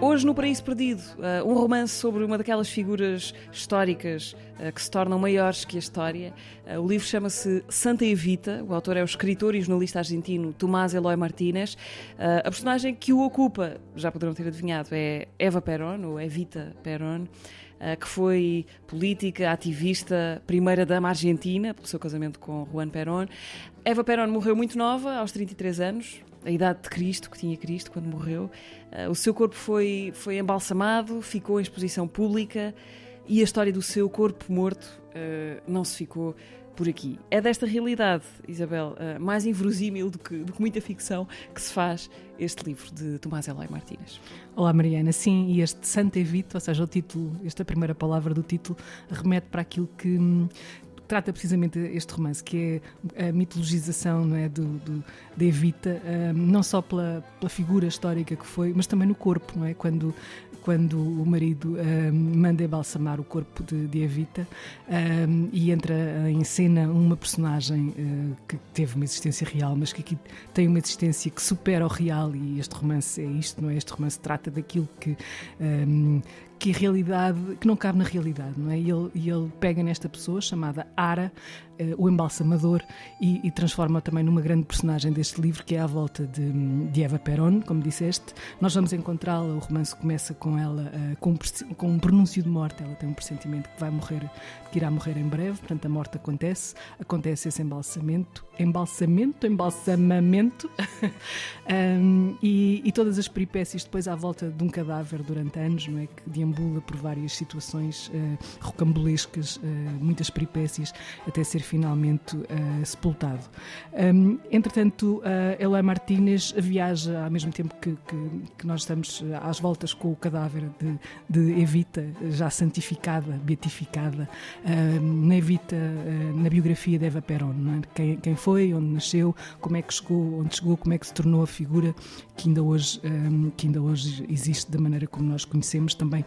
Hoje no Paraíso Perdido, uh, um romance sobre uma daquelas figuras históricas uh, que se tornam maiores que a história. Uh, o livro chama-se Santa Evita, o autor é o escritor e jornalista argentino Tomás Eloy Martínez. a personagem que o ocupa, já poderão ter adivinhado, é Eva Perón, ou Evita Perón, que foi política, ativista, primeira-dama argentina, pelo seu casamento com Juan Perón. Eva Perón morreu muito nova, aos 33 anos, a idade de Cristo, que tinha Cristo quando morreu. Uh, o seu corpo foi, foi embalsamado, ficou em exposição pública e a história do seu corpo morto uh, não se ficou por aqui. É desta realidade, Isabel, uh, mais inverosímil do que, do que muita ficção, que se faz este livro de Tomás Eloy Martínez. Olá, Mariana. Sim, e este Santa Evito, ou seja, o título, esta primeira palavra do título, remete para aquilo que hum, trata precisamente este romance, que é a mitologização não é, do, do, de Evita, um, não só pela, pela figura histórica que foi, mas também no corpo, não é? Quando, quando o marido um, manda embalsamar o corpo de, de Evita um, e entra em cena uma personagem uh, que teve uma existência real, mas que aqui tem uma existência que supera o real e este romance é isto, não é? Este romance trata daquilo que que a realidade, que não cabe na realidade, não é? E ele, e ele pega nesta pessoa chamada Ara, uh, o embalsamador, e, e, transforma também numa grande personagem deste livro, que é à volta de, de Eva Perón, como disseste. Nós vamos encontrá-la, o romance começa com ela uh, com, um, com um pronúncio de morte, ela tem um pressentimento que vai morrer, que irá morrer em breve, portanto a morte acontece, acontece esse embalsamento, embalsamento, embalsamamento, um, e, e, todas as peripécias depois à volta de um cadáver durante anos, não é? Que deambula por várias situações uh, rocambolescas, uh, muitas peripécias, até ser finalmente uh, sepultado. Um, entretanto, uh, Eloy Martínez viaja ao mesmo tempo que, que, que, nós estamos às voltas com o cadáver de, de Evita, já santificada, beatificada, na Evita, na biografia de Eva Perón, é? quem, quem, foi, onde nasceu, como é que chegou, onde chegou, como é que se tornou a figura que ainda hoje, um, que ainda hoje existe da maneira como nós conhecemos, também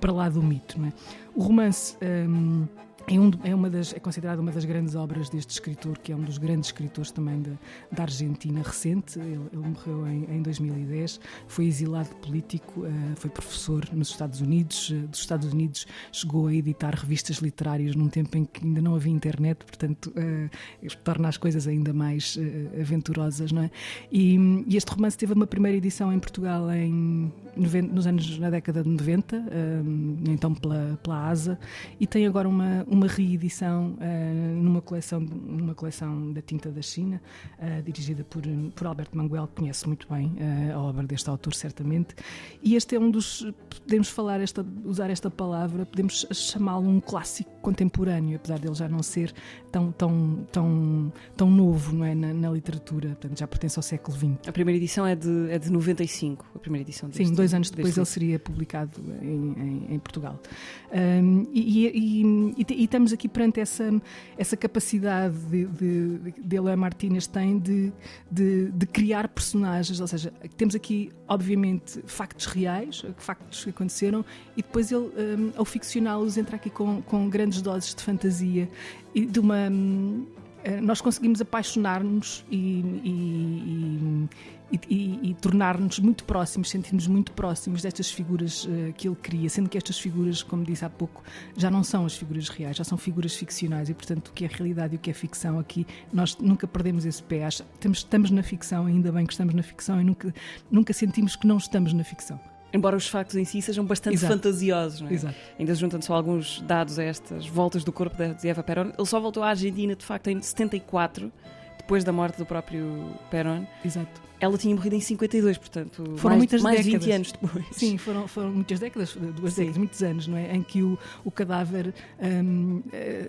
para lá do mito. É? O romance. Um, é, um, é, uma das, é considerada uma das grandes obras deste escritor, que é um dos grandes escritores também da, da Argentina recente. Ele, ele morreu em, em, 2010, foi exilado político, uh, foi professor nos Estados Unidos. Uh, dos Estados Unidos chegou a editar revistas literárias num tempo em que ainda não havia internet, portanto, uh, torna as coisas ainda mais aventurosas, não é? E, e, este romance teve uma primeira edição em Portugal em, nos anos, na década de 90, então pela, pela ASA, e tem agora uma uma reedição uh, numa, coleção, numa coleção da tinta da China, uh, dirigida por, por Alberto Manguel, que conhece muito bem uh, a obra deste autor, certamente. E este é um dos. Podemos falar, esta, usar esta palavra, podemos chamá-lo um clássico contemporâneo, apesar dele já não ser tão, tão, tão, tão novo não é, na, na literatura, portanto já pertence ao século XX. A primeira edição é de, é de 95, a primeira edição deste, Sim, dois anos depois ele seria publicado em, em, em Portugal. Um, e, e, e, e, estamos aqui perante essa, essa capacidade de, de, de Eloy Martínez tem de, de, de, criar personagens, ou seja, temos aqui, obviamente, factos reais, factos que aconteceram, e depois ele, um, ao ficcioná-los, entra aqui com, com grandes doses de fantasia e de uma. Um, nós conseguimos apaixonar-nos e, e, e, e, tornar-nos muito próximos, sentir-nos muito próximos destas figuras uh, que ele cria, sendo que estas figuras, como disse há pouco, já não são as figuras reais, já são figuras ficcionais e, portanto, o que é realidade e o que é ficção aqui, nós nunca perdemos esse pé. Estamos, estamos na ficção, ainda bem que estamos na ficção e nunca, nunca sentimos que não estamos na ficção. Embora os factos em si sejam bastante Exato. fantasiosos, não é? Exato. Ainda juntando só alguns dados a estas voltas do corpo de Eva Perón. Ele só voltou à Argentina, de facto, em 74, depois da morte do próprio Perón. Exato. Ela tinha morrido em 52, portanto, foram mais, muitas mais décadas. 20 anos depois. Sim, foram, foram muitas décadas, duas Sim. décadas, muitos anos, não é? Em que o, o cadáver um, eh,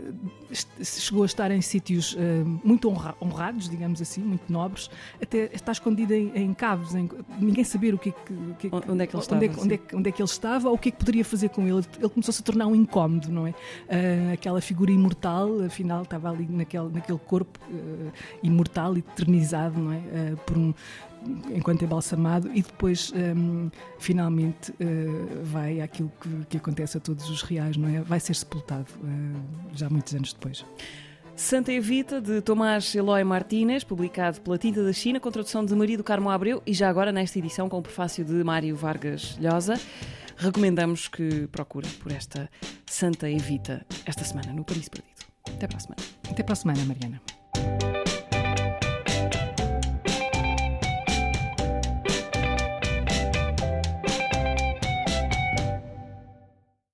chegou a estar em sítios um, muito honra, honrados, digamos assim, muito nobres, até está escondido em, em em, ninguém saber o que, o que onde é que ele estava, onde é, onde, é, onde é, que ele estava ou o que é que poderia fazer com ele. Ele começou-se a tornar um incómodo, não é? Uh, aquela figura imortal, afinal, estava ali naquele, naquele corpo uh, imortal, eternizado, não é? Uh, por um enquanto embalsamado e depois um, finalmente uh, vai àquilo que, que, acontece a todos os reais, não é? Vai ser sepultado uh, já muitos anos depois. Santa Evita, de Tomás Eloy Martínez, publicado pela Tinta da China, com tradução de Maria do Carmo Abreu e já agora nesta edição com o prefácio de Mário Vargas Llosa. Recomendamos que procure por esta Santa Evita esta semana no Paris Perdido. Até para a semana. Até para a semana, Mariana.